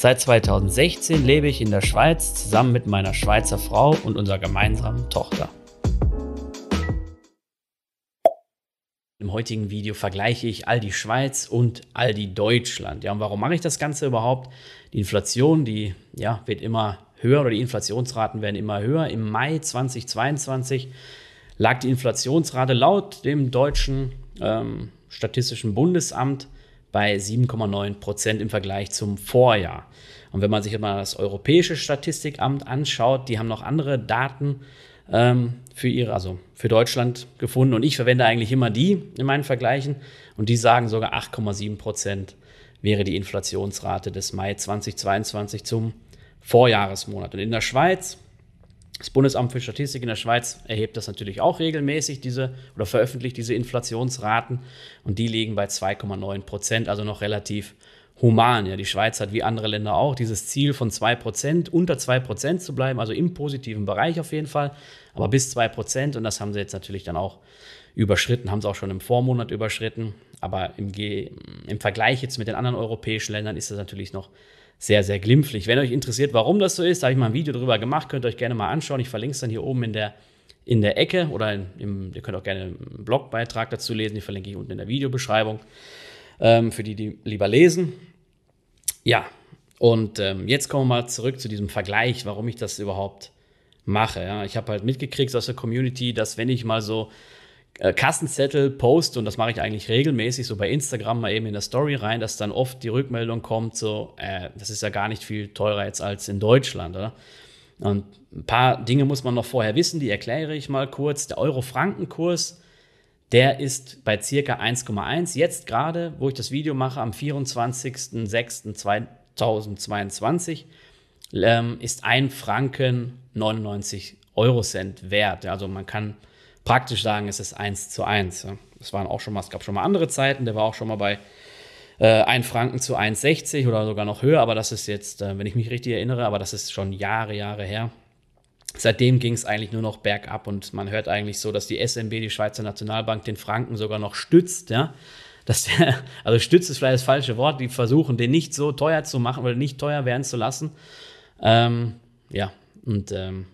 Seit 2016 lebe ich in der Schweiz zusammen mit meiner Schweizer Frau und unserer gemeinsamen Tochter. Im heutigen Video vergleiche ich Aldi Schweiz und Aldi Deutschland. Ja, und warum mache ich das Ganze überhaupt? Die Inflation, die ja, wird immer höher oder die Inflationsraten werden immer höher. Im Mai 2022 lag die Inflationsrate laut dem deutschen ähm, Statistischen Bundesamt bei 7,9 Prozent im Vergleich zum Vorjahr. Und wenn man sich mal das Europäische Statistikamt anschaut, die haben noch andere Daten ähm, für ihre, also für Deutschland gefunden. Und ich verwende eigentlich immer die in meinen Vergleichen. Und die sagen sogar 8,7 Prozent wäre die Inflationsrate des Mai 2022 zum Vorjahresmonat. Und in der Schweiz, das Bundesamt für Statistik in der Schweiz erhebt das natürlich auch regelmäßig, diese oder veröffentlicht diese Inflationsraten. Und die liegen bei 2,9 Prozent, also noch relativ human. Ja, die Schweiz hat wie andere Länder auch dieses Ziel von 2 Prozent, unter 2 Prozent zu bleiben, also im positiven Bereich auf jeden Fall, aber bis 2 Prozent. Und das haben sie jetzt natürlich dann auch überschritten, haben sie auch schon im Vormonat überschritten, aber im, im Vergleich jetzt mit den anderen europäischen Ländern ist das natürlich noch sehr, sehr glimpflich. Wenn euch interessiert, warum das so ist, habe ich mal ein Video darüber gemacht, könnt ihr euch gerne mal anschauen. Ich verlinke es dann hier oben in der, in der Ecke oder in, im, ihr könnt auch gerne einen Blogbeitrag dazu lesen, die verlinke ich unten in der Videobeschreibung, ähm, für die, die lieber lesen. Ja, und ähm, jetzt kommen wir mal zurück zu diesem Vergleich, warum ich das überhaupt mache. Ja. Ich habe halt mitgekriegt aus der Community, dass wenn ich mal so äh, Kassenzettel post, und das mache ich eigentlich regelmäßig, so bei Instagram mal eben in der Story rein, dass dann oft die Rückmeldung kommt, so, äh, das ist ja gar nicht viel teurer jetzt als in Deutschland, oder? Und ein paar Dinge muss man noch vorher wissen, die erkläre ich mal kurz. Der Euro-Franken-Kurs, der ist bei circa 1,1. Jetzt gerade, wo ich das Video mache, am 24.06.2022, ähm, ist ein Franken 99 Euro Cent wert. Also man kann praktisch sagen, es ist 1 zu 1. Das waren auch schon mal, es gab schon mal andere Zeiten, der war auch schon mal bei äh, 1 Franken zu 1,60 oder sogar noch höher, aber das ist jetzt, äh, wenn ich mich richtig erinnere, aber das ist schon Jahre, Jahre her. Seitdem ging es eigentlich nur noch bergab und man hört eigentlich so, dass die SNB, die Schweizer Nationalbank, den Franken sogar noch stützt, ja. Dass der, also stützt ist vielleicht das falsche Wort, die versuchen, den nicht so teuer zu machen oder nicht teuer werden zu lassen. Ähm, ja, und ähm,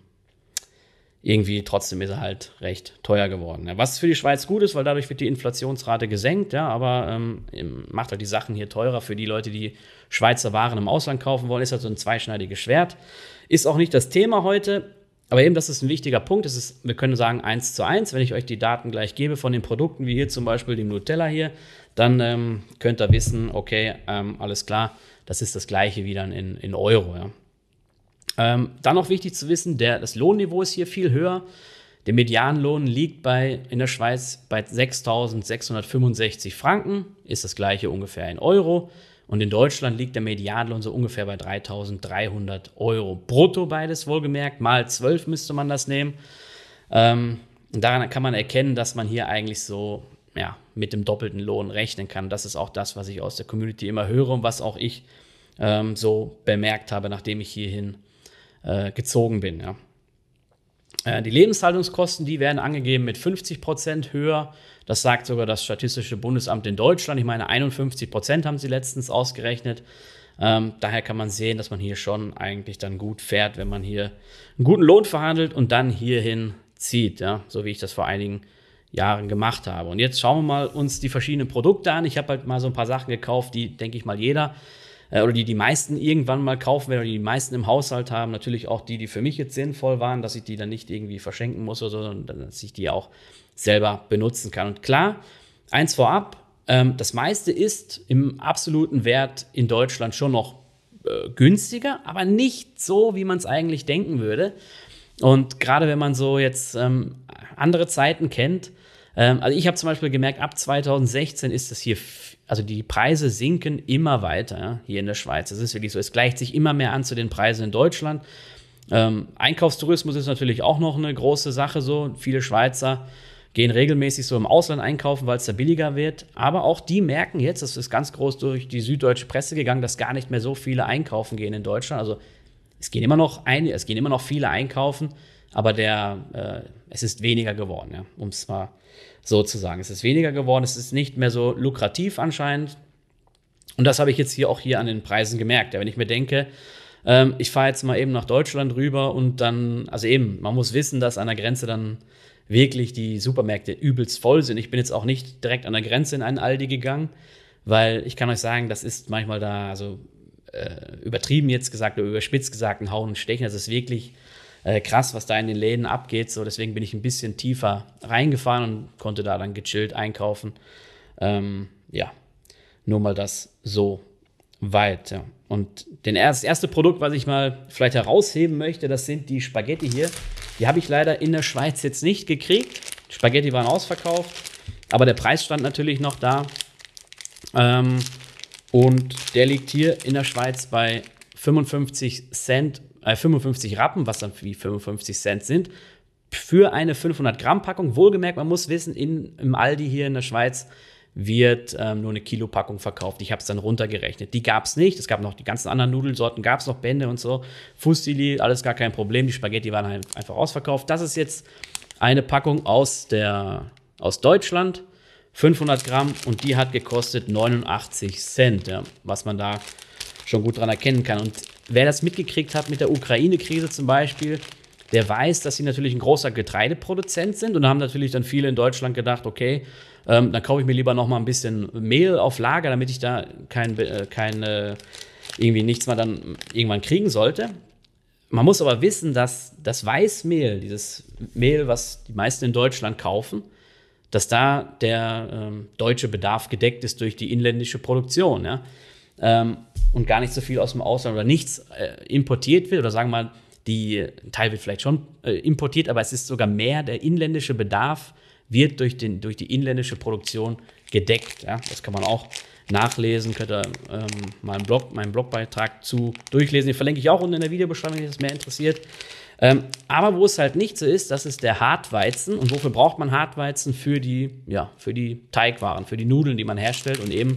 irgendwie trotzdem ist er halt recht teuer geworden. Was für die Schweiz gut ist, weil dadurch wird die Inflationsrate gesenkt, ja, aber ähm, macht halt die Sachen hier teurer für die Leute, die Schweizer Waren im Ausland kaufen wollen, ist halt so ein zweischneidiges Schwert. Ist auch nicht das Thema heute, aber eben, das ist ein wichtiger Punkt. Das ist, wir können sagen, eins zu eins. Wenn ich euch die Daten gleich gebe von den Produkten, wie hier zum Beispiel dem Nutella hier, dann ähm, könnt ihr wissen, okay, ähm, alles klar, das ist das gleiche wie dann in, in Euro. Ja. Ähm, dann noch wichtig zu wissen, der, das Lohnniveau ist hier viel höher. Der Medianlohn liegt bei, in der Schweiz bei 6.665 Franken, ist das gleiche ungefähr in Euro. Und in Deutschland liegt der Medianlohn so ungefähr bei 3.300 Euro. Brutto beides wohlgemerkt, mal 12 müsste man das nehmen. Ähm, daran kann man erkennen, dass man hier eigentlich so ja, mit dem doppelten Lohn rechnen kann. Das ist auch das, was ich aus der Community immer höre und was auch ich ähm, so bemerkt habe, nachdem ich hierhin äh, gezogen bin. Ja. Äh, die Lebenshaltungskosten, die werden angegeben mit 50 Prozent höher. Das sagt sogar das Statistische Bundesamt in Deutschland. Ich meine, 51 Prozent haben sie letztens ausgerechnet. Ähm, daher kann man sehen, dass man hier schon eigentlich dann gut fährt, wenn man hier einen guten Lohn verhandelt und dann hierhin zieht, ja, so wie ich das vor einigen Jahren gemacht habe. Und jetzt schauen wir mal uns die verschiedenen Produkte an. Ich habe halt mal so ein paar Sachen gekauft, die, denke ich mal, jeder äh, oder die die meisten irgendwann mal kaufen werden oder die, die meisten im Haushalt haben. Natürlich auch die, die für mich jetzt sinnvoll waren, dass ich die dann nicht irgendwie verschenken muss oder so, sondern dass ich die auch selber benutzen kann. Und klar, eins vorab, ähm, das meiste ist im absoluten Wert in Deutschland schon noch äh, günstiger, aber nicht so, wie man es eigentlich denken würde. Und gerade wenn man so jetzt ähm, andere Zeiten kennt, ähm, also ich habe zum Beispiel gemerkt, ab 2016 ist es hier also die Preise sinken immer weiter hier in der Schweiz. Das ist wirklich so. Es gleicht sich immer mehr an zu den Preisen in Deutschland. Ähm, Einkaufstourismus ist natürlich auch noch eine große Sache so. Viele Schweizer gehen regelmäßig so im Ausland einkaufen, weil es da billiger wird. Aber auch die merken jetzt, das ist ganz groß durch die süddeutsche Presse gegangen, dass gar nicht mehr so viele einkaufen gehen in Deutschland. Also es gehen immer noch ein, es gehen immer noch viele einkaufen, aber der, äh, es ist weniger geworden, ja, um es mal so zu sagen. Es ist weniger geworden, es ist nicht mehr so lukrativ anscheinend. Und das habe ich jetzt hier auch hier an den Preisen gemerkt. Ja, wenn ich mir denke, ähm, ich fahre jetzt mal eben nach Deutschland rüber und dann, also eben, man muss wissen, dass an der Grenze dann wirklich die Supermärkte übelst voll sind. Ich bin jetzt auch nicht direkt an der Grenze in einen Aldi gegangen, weil ich kann euch sagen, das ist manchmal da, also äh, übertrieben jetzt gesagt oder überspitzt gesagt, ein Hauen und Stechen. Das ist wirklich äh, krass, was da in den Läden abgeht. So, deswegen bin ich ein bisschen tiefer reingefahren und konnte da dann gechillt einkaufen. Ähm, ja, nur mal das so weit. Ja. Und den, das erste Produkt, was ich mal vielleicht herausheben möchte, das sind die Spaghetti hier. Die habe ich leider in der Schweiz jetzt nicht gekriegt. Die Spaghetti waren ausverkauft, aber der Preis stand natürlich noch da. Ähm, und der liegt hier in der Schweiz bei 55 Cent, äh, 55 Rappen, was dann wie 55 Cent sind, für eine 500 Gramm Packung. Wohlgemerkt, man muss wissen, in, im Aldi hier in der Schweiz wird ähm, nur eine Kilopackung verkauft. Ich habe es dann runtergerechnet. Die gab es nicht. Es gab noch die ganzen anderen Nudelsorten, gab es noch Bände und so. Fustili, alles gar kein Problem. Die Spaghetti waren halt einfach ausverkauft. Das ist jetzt eine Packung aus, der, aus Deutschland, 500 Gramm und die hat gekostet 89 Cent, ja, was man da schon gut dran erkennen kann. Und wer das mitgekriegt hat mit der Ukraine-Krise zum Beispiel, der weiß, dass sie natürlich ein großer Getreideproduzent sind und haben natürlich dann viele in Deutschland gedacht, okay, ähm, dann kaufe ich mir lieber noch mal ein bisschen Mehl auf Lager, damit ich da kein, äh, kein äh, irgendwie nichts mehr dann irgendwann kriegen sollte. Man muss aber wissen, dass das Weißmehl, dieses Mehl, was die meisten in Deutschland kaufen, dass da der ähm, deutsche Bedarf gedeckt ist durch die inländische Produktion. Ja? Ähm, und gar nicht so viel aus dem Ausland oder nichts äh, importiert wird oder sagen wir mal, die Teil wird vielleicht schon äh, importiert, aber es ist sogar mehr der inländische Bedarf wird durch, den, durch die inländische Produktion gedeckt. Ja? Das kann man auch nachlesen, könnt ihr ähm, meinen, Blog, meinen Blogbeitrag zu durchlesen. Den verlinke ich auch unten in der Videobeschreibung, wenn euch das mehr interessiert. Ähm, aber wo es halt nicht so ist, das ist der Hartweizen. Und wofür braucht man Hartweizen? Für die, ja, für die Teigwaren, für die Nudeln, die man herstellt und eben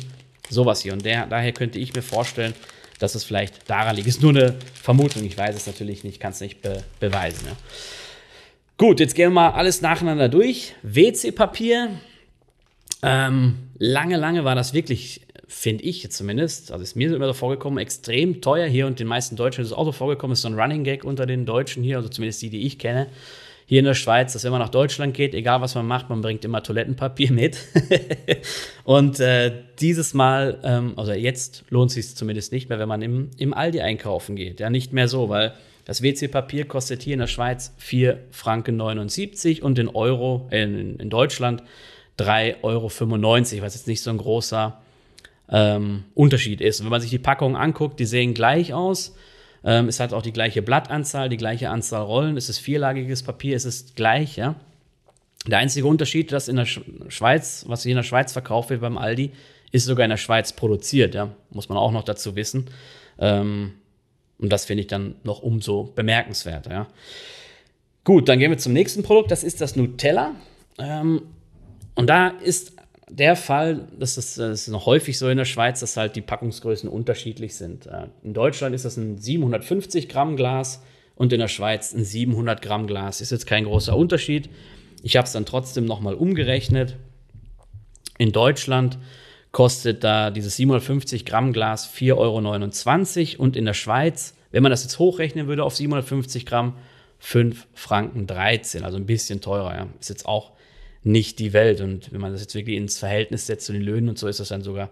sowas hier. Und der, daher könnte ich mir vorstellen, dass es vielleicht daran liegt. Ist nur eine Vermutung, ich weiß es natürlich nicht, kann es nicht be beweisen. Ja. Gut, jetzt gehen wir mal alles nacheinander durch. WC-Papier. Ähm, lange, lange war das wirklich, finde ich zumindest, also ist mir immer so vorgekommen, extrem teuer hier und den meisten Deutschen ist es auch so vorgekommen, ist so ein Running Gag unter den Deutschen hier, also zumindest die, die ich kenne, hier in der Schweiz, dass wenn man nach Deutschland geht, egal was man macht, man bringt immer Toilettenpapier mit. und äh, dieses Mal, ähm, also jetzt lohnt es sich zumindest nicht mehr, wenn man im, im Aldi einkaufen geht. Ja, nicht mehr so, weil das WC-Papier kostet hier in der Schweiz 4 Franken 79 und in Euro, äh, in, in Deutschland 3,95 Euro, was jetzt nicht so ein großer ähm, Unterschied ist. Und wenn man sich die Packungen anguckt, die sehen gleich aus. Ähm, es hat auch die gleiche Blattanzahl, die gleiche Anzahl Rollen. Es ist vierlagiges Papier, es ist gleich, ja. Der einzige Unterschied, dass in der Schweiz, was hier in der Schweiz verkauft wird beim Aldi, ist sogar in der Schweiz produziert, ja. Muss man auch noch dazu wissen. Ähm, und das finde ich dann noch umso bemerkenswerter. Ja. Gut, dann gehen wir zum nächsten Produkt. Das ist das Nutella. Ähm, und da ist der Fall, das ist, das ist noch häufig so in der Schweiz, dass halt die Packungsgrößen unterschiedlich sind. Äh, in Deutschland ist das ein 750 Gramm Glas und in der Schweiz ein 700 Gramm Glas. Ist jetzt kein großer Unterschied. Ich habe es dann trotzdem nochmal umgerechnet. In Deutschland kostet da dieses 750 Gramm Glas 4,29 Euro und in der Schweiz, wenn man das jetzt hochrechnen würde auf 750 Gramm, 5 Franken 13, also ein bisschen teurer. Ja. Ist jetzt auch nicht die Welt und wenn man das jetzt wirklich ins Verhältnis setzt zu den Löhnen und so, ist das dann sogar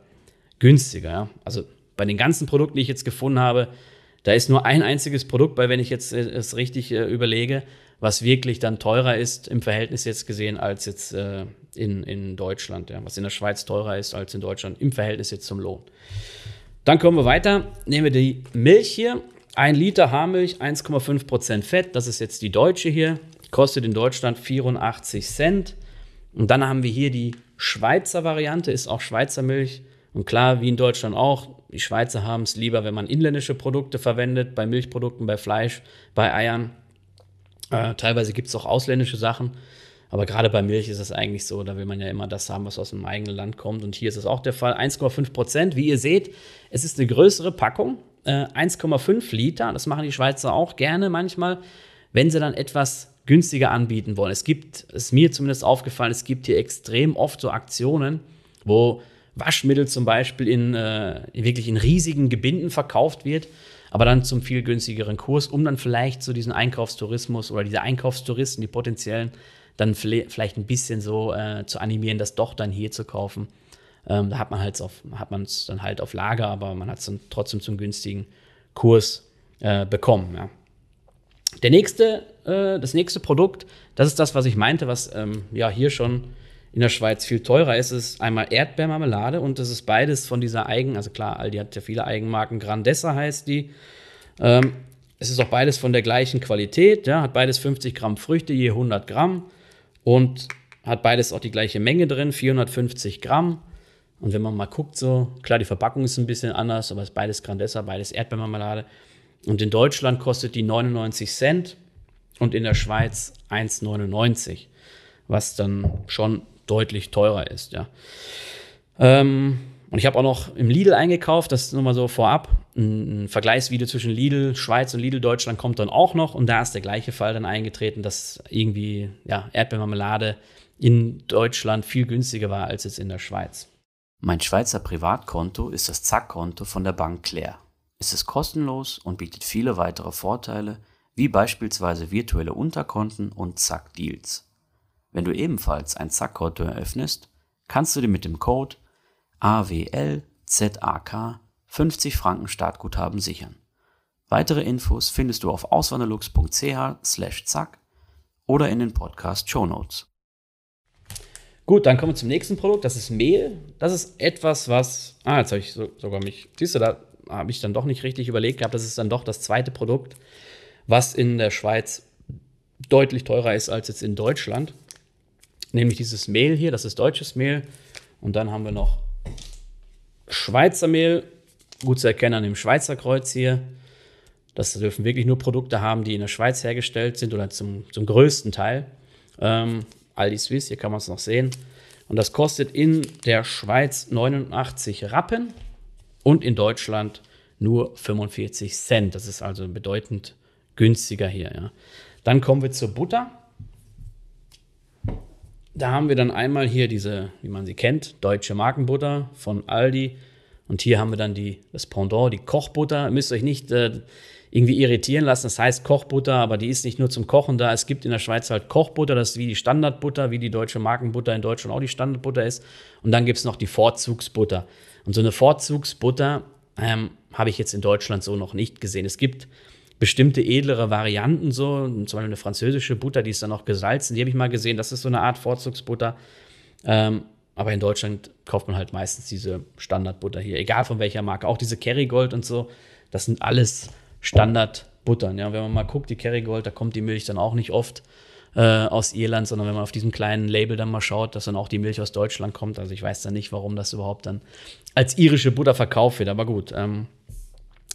günstiger. Ja. Also bei den ganzen Produkten, die ich jetzt gefunden habe, da ist nur ein einziges Produkt bei, wenn ich jetzt äh, es richtig äh, überlege, was wirklich dann teurer ist im Verhältnis jetzt gesehen als jetzt äh, in, in Deutschland, ja, was in der Schweiz teurer ist als in Deutschland im Verhältnis jetzt zum Lohn. Dann kommen wir weiter, nehmen wir die Milch hier, ein Liter Haarmilch, 1,5% Fett, das ist jetzt die deutsche hier, kostet in Deutschland 84 Cent. Und dann haben wir hier die Schweizer Variante, ist auch Schweizer Milch. Und klar, wie in Deutschland auch, Die Schweizer haben es lieber, wenn man inländische Produkte verwendet, bei Milchprodukten, bei Fleisch, bei Eiern. Äh, teilweise gibt es auch ausländische Sachen. Aber gerade bei Milch ist es eigentlich so, da will man ja immer das haben, was aus dem eigenen Land kommt. Und hier ist es auch der Fall. 1,5 Prozent. Wie ihr seht, es ist eine größere Packung. Äh, 1,5 Liter. Das machen die Schweizer auch gerne manchmal, wenn sie dann etwas günstiger anbieten wollen. Es gibt, ist mir zumindest aufgefallen, es gibt hier extrem oft so Aktionen, wo Waschmittel zum Beispiel in, äh, wirklich in riesigen Gebinden verkauft wird, aber dann zum viel günstigeren Kurs, um dann vielleicht so diesen Einkaufstourismus oder diese Einkaufstouristen, die potenziellen, dann vielleicht ein bisschen so äh, zu animieren, das doch dann hier zu kaufen. Ähm, da hat man halt auf, hat man es dann halt auf Lager, aber man hat es dann trotzdem zum günstigen Kurs äh, bekommen. Ja. Der nächste, äh, das nächste Produkt, das ist das, was ich meinte, was ähm, ja hier schon in der Schweiz viel teurer ist, ist einmal Erdbeermarmelade und das ist beides von dieser Eigen, also klar, Aldi hat ja viele Eigenmarken, Grandessa heißt die. Ähm, es ist auch beides von der gleichen Qualität, ja, hat beides 50 Gramm Früchte, je 100 Gramm und hat beides auch die gleiche Menge drin, 450 Gramm. Und wenn man mal guckt, so, klar, die Verpackung ist ein bisschen anders, aber es ist beides Grandessa, beides Erdbeermarmelade. Und in Deutschland kostet die 99 Cent und in der Schweiz 1,99, was dann schon deutlich teurer ist, ja. Ähm, und ich habe auch noch im Lidl eingekauft, das ist mal so vorab. Ein, Vergleichsvideo zwischen Lidl Schweiz und Lidl Deutschland kommt dann auch noch. Und da ist der gleiche Fall dann eingetreten, dass irgendwie ja, Erdbeermarmelade in Deutschland viel günstiger war als jetzt in der Schweiz. Mein Schweizer Privatkonto ist das Zack-Konto von der Bank Claire. Es ist kostenlos und bietet viele weitere Vorteile, wie beispielsweise virtuelle Unterkonten und Zack-Deals. Wenn du ebenfalls ein Zack-Konto eröffnest, kannst du dir mit dem Code AWLZAK 50 Franken Startguthaben sichern. Weitere Infos findest du auf auswanderlux.ch/zack oder in den Podcast Show Notes. Gut, dann kommen wir zum nächsten Produkt. Das ist Mehl. Das ist etwas, was. Ah, jetzt habe ich so, sogar mich. Siehst du, da habe ich dann doch nicht richtig überlegt gehabt. Das ist dann doch das zweite Produkt, was in der Schweiz deutlich teurer ist als jetzt in Deutschland nämlich dieses Mehl hier, das ist deutsches Mehl. Und dann haben wir noch Schweizer Mehl, gut zu erkennen an dem Schweizer Kreuz hier. Das dürfen wirklich nur Produkte haben, die in der Schweiz hergestellt sind oder zum, zum größten Teil. Ähm, Aldi Swiss, hier kann man es noch sehen. Und das kostet in der Schweiz 89 Rappen und in Deutschland nur 45 Cent. Das ist also bedeutend günstiger hier. Ja. Dann kommen wir zur Butter. Da haben wir dann einmal hier diese, wie man sie kennt, deutsche Markenbutter von Aldi. Und hier haben wir dann die, das Pendant, die Kochbutter. Müsst euch nicht äh, irgendwie irritieren lassen. Das heißt Kochbutter, aber die ist nicht nur zum Kochen da. Es gibt in der Schweiz halt Kochbutter, das ist wie die Standardbutter, wie die deutsche Markenbutter in Deutschland auch die Standardbutter ist. Und dann gibt es noch die Vorzugsbutter. Und so eine Vorzugsbutter ähm, habe ich jetzt in Deutschland so noch nicht gesehen. Es gibt bestimmte edlere Varianten, so, zum Beispiel eine französische Butter, die ist dann auch gesalzen, die habe ich mal gesehen, das ist so eine Art Vorzugsbutter. Ähm, aber in Deutschland kauft man halt meistens diese Standardbutter hier, egal von welcher Marke. Auch diese Kerrygold und so, das sind alles Standardbuttern. Ja, wenn man mal guckt, die Kerrygold, da kommt die Milch dann auch nicht oft äh, aus Irland, sondern wenn man auf diesem kleinen Label dann mal schaut, dass dann auch die Milch aus Deutschland kommt. Also ich weiß dann nicht, warum das überhaupt dann als irische Butter verkauft wird. Aber gut, ähm,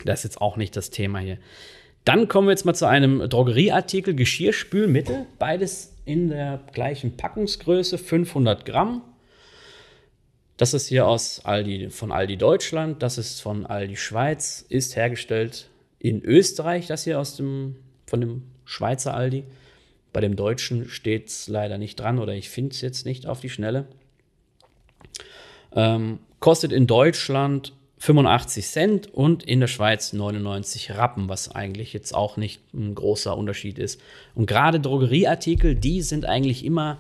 das ist jetzt auch nicht das Thema hier. Dann kommen wir jetzt mal zu einem Drogerieartikel, Geschirrspülmittel, beides in der gleichen Packungsgröße, 500 Gramm. Das ist hier aus Aldi, von Aldi Deutschland, das ist von Aldi Schweiz, ist hergestellt in Österreich, das hier aus dem, von dem Schweizer Aldi. Bei dem Deutschen steht es leider nicht dran oder ich finde es jetzt nicht auf die Schnelle. Ähm, kostet in Deutschland 85 Cent und in der Schweiz 99 Rappen, was eigentlich jetzt auch nicht ein großer Unterschied ist. Und gerade Drogerieartikel, die sind eigentlich immer,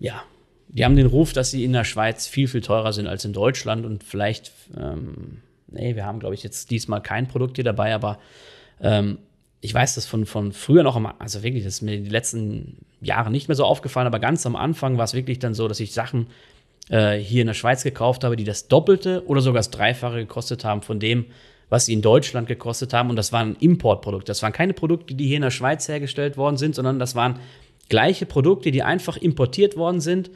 ja, die haben den Ruf, dass sie in der Schweiz viel, viel teurer sind als in Deutschland und vielleicht, ähm, nee, wir haben, glaube ich, jetzt diesmal kein Produkt hier dabei, aber ähm, ich weiß das von, von früher noch, also wirklich, das ist mir die letzten Jahre nicht mehr so aufgefallen, aber ganz am Anfang war es wirklich dann so, dass ich Sachen äh, hier in der Schweiz gekauft habe, die das Doppelte oder sogar das Dreifache gekostet haben von dem, was sie in Deutschland gekostet haben. Und das waren Importprodukte. Das waren keine Produkte, die hier in der Schweiz hergestellt worden sind, sondern das waren gleiche Produkte, die einfach importiert worden sind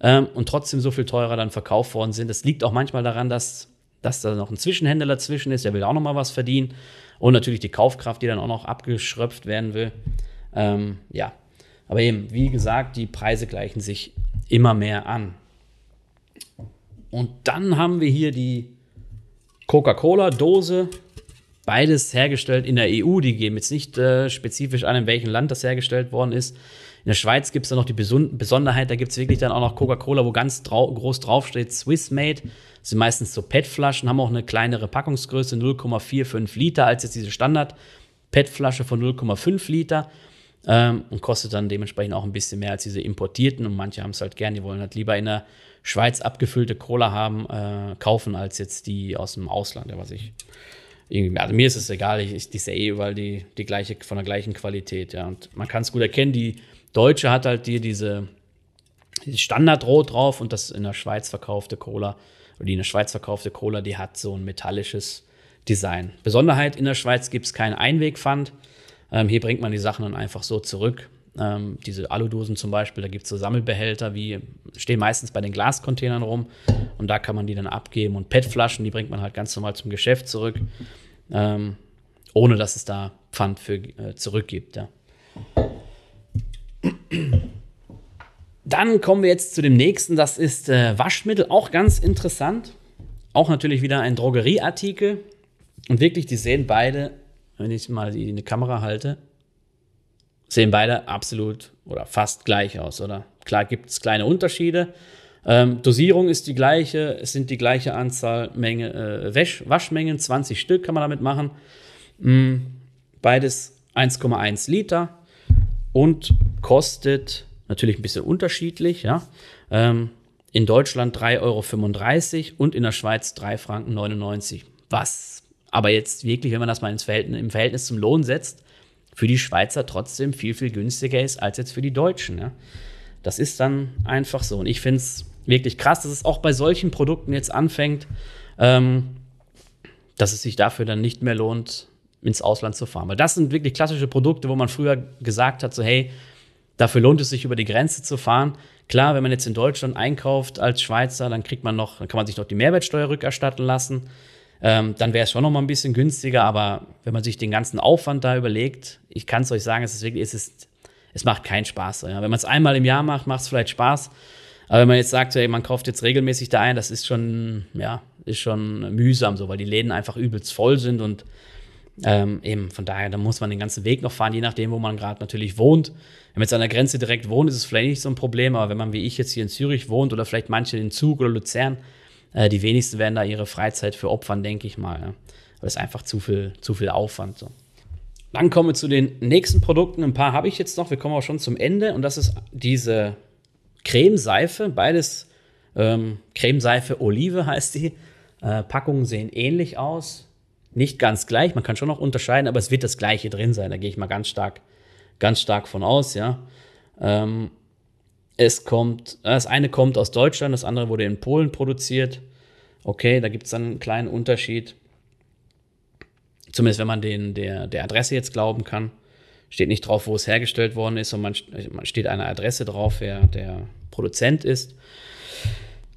ähm, und trotzdem so viel teurer dann verkauft worden sind. Das liegt auch manchmal daran, dass dass da noch ein Zwischenhändler dazwischen ist, der will auch noch mal was verdienen. Und natürlich die Kaufkraft, die dann auch noch abgeschröpft werden will. Ähm, ja, aber eben, wie gesagt, die Preise gleichen sich immer mehr an. Und dann haben wir hier die Coca-Cola-Dose. Beides hergestellt in der EU. Die geben jetzt nicht äh, spezifisch an, in welchem Land das hergestellt worden ist. In der Schweiz gibt es dann noch die Besonderheit, da gibt es wirklich dann auch noch Coca-Cola, wo ganz drau groß draufsteht, Swiss Made. Das sind meistens so PET-Flaschen, haben auch eine kleinere Packungsgröße, 0,45 Liter, als jetzt diese Standard-PET-Flasche von 0,5 Liter. Ähm, und kostet dann dementsprechend auch ein bisschen mehr als diese importierten. Und manche haben es halt gern, die wollen halt lieber in der Schweiz abgefüllte Cola haben, äh, kaufen, als jetzt die aus dem Ausland, was ich irgendwie, also mir ist es egal, ich, ich die sehe eh überall die, die gleiche, von der gleichen Qualität, ja. Und man kann es gut erkennen, die Deutsche hat halt die, diese die Standardrot drauf und das in der Schweiz verkaufte Cola, oder die in der Schweiz verkaufte Cola, die hat so ein metallisches Design. Besonderheit, in der Schweiz gibt es keinen Einwegpfand. Ähm, hier bringt man die Sachen dann einfach so zurück. Ähm, diese Aludosen zum Beispiel, da gibt es so Sammelbehälter, wie stehen meistens bei den Glascontainern rum und da kann man die dann abgeben. Und PET-Flaschen, die bringt man halt ganz normal zum Geschäft zurück, ähm, ohne dass es da Pfand für äh, zurückgibt. Ja. Dann kommen wir jetzt zu dem nächsten, das ist äh, Waschmittel, auch ganz interessant. Auch natürlich wieder ein Drogerieartikel. Und wirklich, die sehen beide, wenn ich mal die in die Kamera halte, sehen beide absolut oder fast gleich aus, oder? Klar gibt es kleine Unterschiede. Ähm, Dosierung ist die gleiche, es sind die gleiche Anzahl Menge, äh, Wäsch Waschmengen, 20 Stück kann man damit machen. Mm, beides 1,1 Liter und kostet natürlich ein bisschen unterschiedlich, ja. Ähm, in Deutschland 3,35 Euro und in der Schweiz 3,99 Franken. Was aber jetzt wirklich, wenn man das mal ins Verhältnis, im Verhältnis zum Lohn setzt, für die Schweizer trotzdem viel, viel günstiger ist als jetzt für die Deutschen. Ja. Das ist dann einfach so. Und ich finde es wirklich krass, dass es auch bei solchen Produkten jetzt anfängt, ähm, dass es sich dafür dann nicht mehr lohnt, ins Ausland zu fahren. Weil das sind wirklich klassische Produkte, wo man früher gesagt hat, so hey, dafür lohnt es sich über die Grenze zu fahren. Klar, wenn man jetzt in Deutschland einkauft als Schweizer, dann kriegt man noch, dann kann man sich noch die Mehrwertsteuer rückerstatten lassen. Ähm, dann wäre es schon noch mal ein bisschen günstiger, aber wenn man sich den ganzen Aufwand da überlegt, ich kann es euch sagen, es ist wirklich, es ist, es macht keinen Spaß. Ja. Wenn man es einmal im Jahr macht, macht es vielleicht Spaß. Aber wenn man jetzt sagt, ey, man kauft jetzt regelmäßig da ein, das ist schon, ja, ist schon mühsam so, weil die Läden einfach übelst voll sind und ähm, eben, von daher, da muss man den ganzen Weg noch fahren, je nachdem, wo man gerade natürlich wohnt. Wenn man jetzt an der Grenze direkt wohnt, ist es vielleicht nicht so ein Problem, aber wenn man wie ich jetzt hier in Zürich wohnt oder vielleicht manche in Zug oder Luzern, äh, die wenigsten werden da ihre Freizeit für opfern, denke ich mal. Ja. Das ist einfach zu viel, zu viel Aufwand. So. Dann kommen wir zu den nächsten Produkten. Ein paar habe ich jetzt noch. Wir kommen auch schon zum Ende. Und das ist diese Cremeseife. Beides ähm, Cremeseife Olive heißt die. Äh, Packungen sehen ähnlich aus nicht ganz gleich, man kann schon noch unterscheiden, aber es wird das Gleiche drin sein. Da gehe ich mal ganz stark, ganz stark von aus, ja. Ähm, es kommt, das eine kommt aus Deutschland, das andere wurde in Polen produziert. Okay, da gibt es dann einen kleinen Unterschied. Zumindest wenn man den, der, der Adresse jetzt glauben kann. Steht nicht drauf, wo es hergestellt worden ist, sondern man steht eine Adresse drauf, wer der Produzent ist.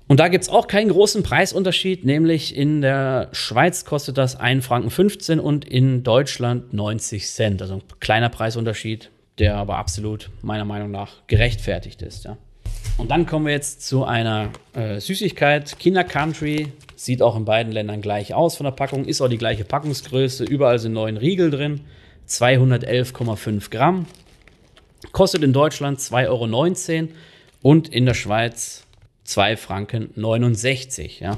Und da gibt es auch keinen großen Preisunterschied, nämlich in der Schweiz kostet das 1,15 Franken und in Deutschland 90 Cent. Also ein kleiner Preisunterschied, der aber absolut meiner Meinung nach gerechtfertigt ist. Ja. Und dann kommen wir jetzt zu einer äh, Süßigkeit. Kinder Country sieht auch in beiden Ländern gleich aus von der Packung, ist auch die gleiche Packungsgröße. Überall sind neun Riegel drin, 211,5 Gramm. Kostet in Deutschland 2,19 Euro und in der Schweiz 2 Franken 69. Ja?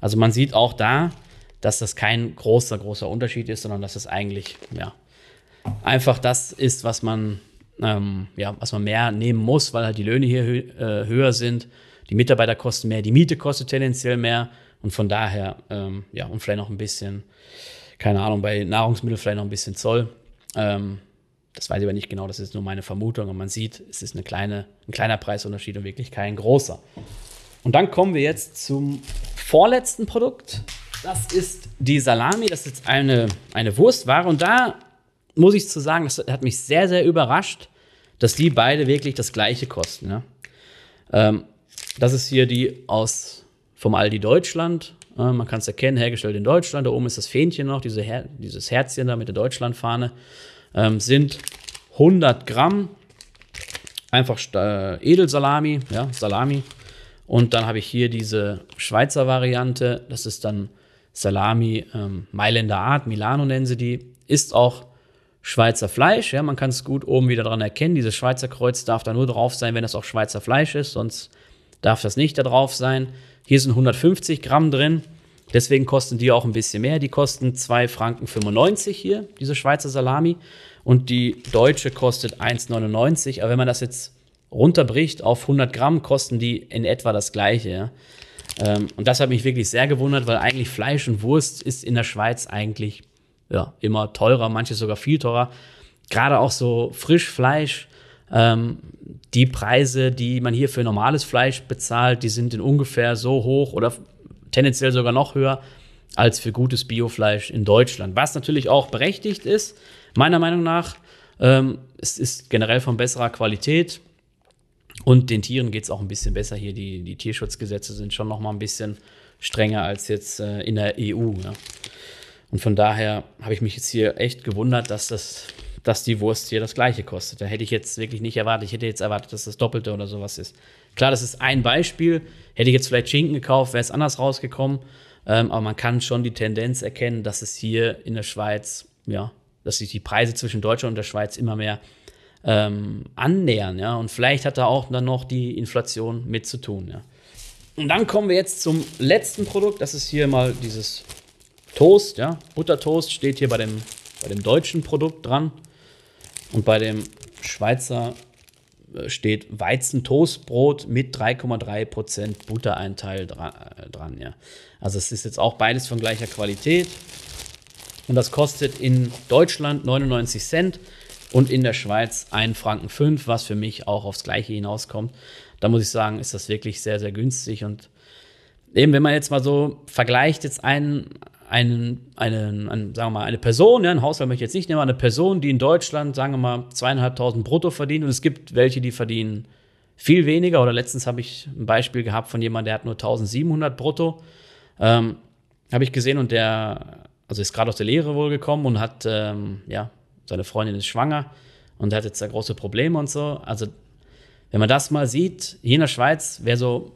Also man sieht auch da, dass das kein großer, großer Unterschied ist, sondern dass es eigentlich ja, einfach das ist, was man, ähm, ja, was man mehr nehmen muss, weil halt die Löhne hier hö äh, höher sind, die Mitarbeiter kosten mehr, die Miete kostet tendenziell mehr und von daher, ähm, ja, und vielleicht noch ein bisschen, keine Ahnung, bei Nahrungsmitteln vielleicht noch ein bisschen Zoll. Ähm, das weiß ich aber nicht genau, das ist nur meine Vermutung. Und man sieht, es ist eine kleine, ein kleiner Preisunterschied und wirklich kein großer. Und dann kommen wir jetzt zum vorletzten Produkt. Das ist die Salami. Das ist eine, eine Wurstware. Und da muss ich zu sagen, das hat mich sehr, sehr überrascht, dass die beide wirklich das gleiche kosten. Ja? Ähm, das ist hier die aus vom Aldi Deutschland. Äh, man kann es erkennen, hergestellt in Deutschland. Da oben ist das Fähnchen noch, diese Her dieses Herzchen da mit der Deutschlandfahne. Ähm, sind 100 Gramm. Einfach äh, Edelsalami, ja, Salami. Und dann habe ich hier diese Schweizer Variante. Das ist dann Salami ähm, Mailänder Art, Milano nennen sie die. Ist auch Schweizer Fleisch. Ja, man kann es gut oben wieder dran erkennen. Dieses Schweizer Kreuz darf da nur drauf sein, wenn das auch Schweizer Fleisch ist. Sonst darf das nicht da drauf sein. Hier sind 150 Gramm drin. Deswegen kosten die auch ein bisschen mehr. Die kosten 2 Franken 95 hier, diese Schweizer Salami. Und die deutsche kostet 1,99. Aber wenn man das jetzt runterbricht auf 100 Gramm, kosten die in etwa das gleiche. Ähm, und das hat mich wirklich sehr gewundert, weil eigentlich Fleisch und Wurst ist in der Schweiz eigentlich ja, immer teurer, manches sogar viel teurer. Gerade auch so Frischfleisch, ähm, die Preise, die man hier für normales Fleisch bezahlt, die sind in ungefähr so hoch oder tendenziell sogar noch höher als für gutes Biofleisch in Deutschland. Was natürlich auch berechtigt ist, meiner Meinung nach. Ähm, es ist generell von besserer Qualität. Und den Tieren geht es auch ein bisschen besser hier. Die, die Tierschutzgesetze sind schon noch mal ein bisschen strenger als jetzt äh, in der EU. Ja. Und von daher habe ich mich jetzt hier echt gewundert, dass, das, dass die Wurst hier das gleiche kostet. Da hätte ich jetzt wirklich nicht erwartet. Ich hätte jetzt erwartet, dass das Doppelte oder sowas ist. Klar, das ist ein Beispiel. Hätte ich jetzt vielleicht Schinken gekauft, wäre es anders rausgekommen. Ähm, aber man kann schon die Tendenz erkennen, dass es hier in der Schweiz, ja, dass sich die Preise zwischen Deutschland und der Schweiz immer mehr ähm, annähern. Ja? Und vielleicht hat da auch dann noch die Inflation mit zu tun. Ja? Und dann kommen wir jetzt zum letzten Produkt. Das ist hier mal dieses Toast. Ja? Buttertoast steht hier bei dem, bei dem deutschen Produkt dran. Und bei dem Schweizer äh, steht Weizentoastbrot mit 3,3% Buttereinteil dran, äh, dran. Ja. Also es ist jetzt auch beides von gleicher Qualität. Und das kostet in Deutschland 99 Cent und in der Schweiz 1 Franken 5, was für mich auch aufs Gleiche hinauskommt. Da muss ich sagen, ist das wirklich sehr, sehr günstig. Und eben, wenn man jetzt mal so vergleicht, jetzt einen, einen, einen, einen sagen wir mal, eine Person, ja, ein Haushalt möchte ich jetzt nicht nehmen, eine Person, die in Deutschland, sagen wir mal, zweieinhalbtausend brutto verdient und es gibt welche, die verdienen viel weniger. Oder letztens habe ich ein Beispiel gehabt von jemandem, der hat nur 1700 brutto. Ähm, habe ich gesehen und der, also ist gerade aus der Lehre wohl gekommen und hat, ähm, ja, seine Freundin ist schwanger und hat jetzt da große Probleme und so. Also, wenn man das mal sieht, hier in der Schweiz, wer so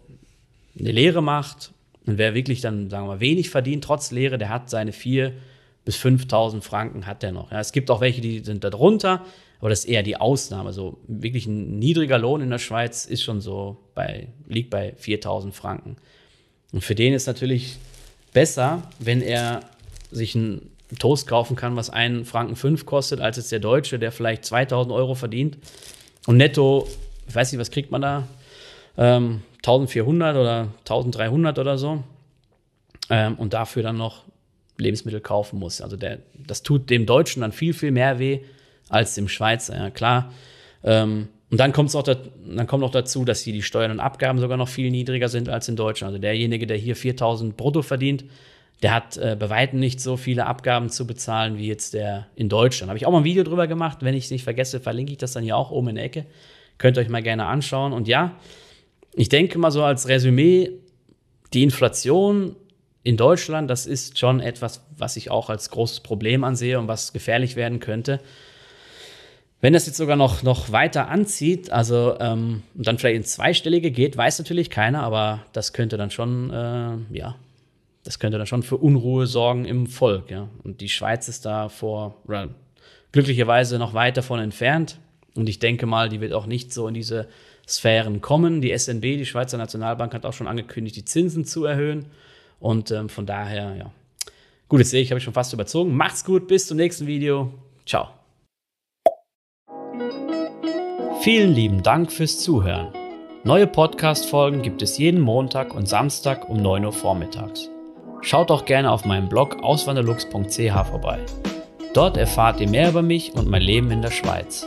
eine Lehre macht und wer wirklich dann, sagen wir mal, wenig verdient, trotz Lehre, der hat seine 4.000 bis 5.000 Franken hat der noch. Ja, es gibt auch welche, die sind da drunter, aber das ist eher die Ausnahme. So wirklich ein niedriger Lohn in der Schweiz ist schon so bei, liegt bei 4.000 Franken. Und für den ist natürlich besser, wenn er sich ein Toast kaufen kann, was einen Franken fünf kostet, als jetzt der Deutsche, der vielleicht 2000 Euro verdient. Und netto, ich weiß nicht, was kriegt man da? Ähm, 1400 oder 1300 oder so. Ähm, und dafür dann noch Lebensmittel kaufen muss. Also der, das tut dem Deutschen dann viel, viel mehr weh als dem Schweizer, ja klar. Ähm, und dann, kommt's auch da, dann kommt noch dazu, dass hier die Steuern und Abgaben sogar noch viel niedriger sind als in Deutschland. Also derjenige, der hier 4000 brutto verdient, der hat äh, bei weitem nicht so viele Abgaben zu bezahlen wie jetzt der in Deutschland. Habe ich auch mal ein Video drüber gemacht. Wenn ich es nicht vergesse, verlinke ich das dann hier auch oben in der Ecke. Könnt ihr euch mal gerne anschauen. Und ja, ich denke mal so als Resümee, die Inflation in Deutschland, das ist schon etwas, was ich auch als großes Problem ansehe und was gefährlich werden könnte. Wenn das jetzt sogar noch, noch weiter anzieht, also ähm, dann vielleicht ins Zweistellige geht, weiß natürlich keiner, aber das könnte dann schon, äh, ja, das könnte dann schon für Unruhe sorgen im Volk. Ja. Und die Schweiz ist da vor, glücklicherweise noch weit davon entfernt. Und ich denke mal, die wird auch nicht so in diese Sphären kommen. Die SNB, die Schweizer Nationalbank, hat auch schon angekündigt, die Zinsen zu erhöhen. Und ähm, von daher, ja. Gut, jetzt sehe ich, habe ich schon fast überzogen. Macht's gut, bis zum nächsten Video. Ciao. Vielen lieben Dank fürs Zuhören. Neue Podcast-Folgen gibt es jeden Montag und Samstag um 9 Uhr vormittags. Schaut auch gerne auf meinem Blog auswanderlux.ch vorbei. Dort erfahrt ihr mehr über mich und mein Leben in der Schweiz.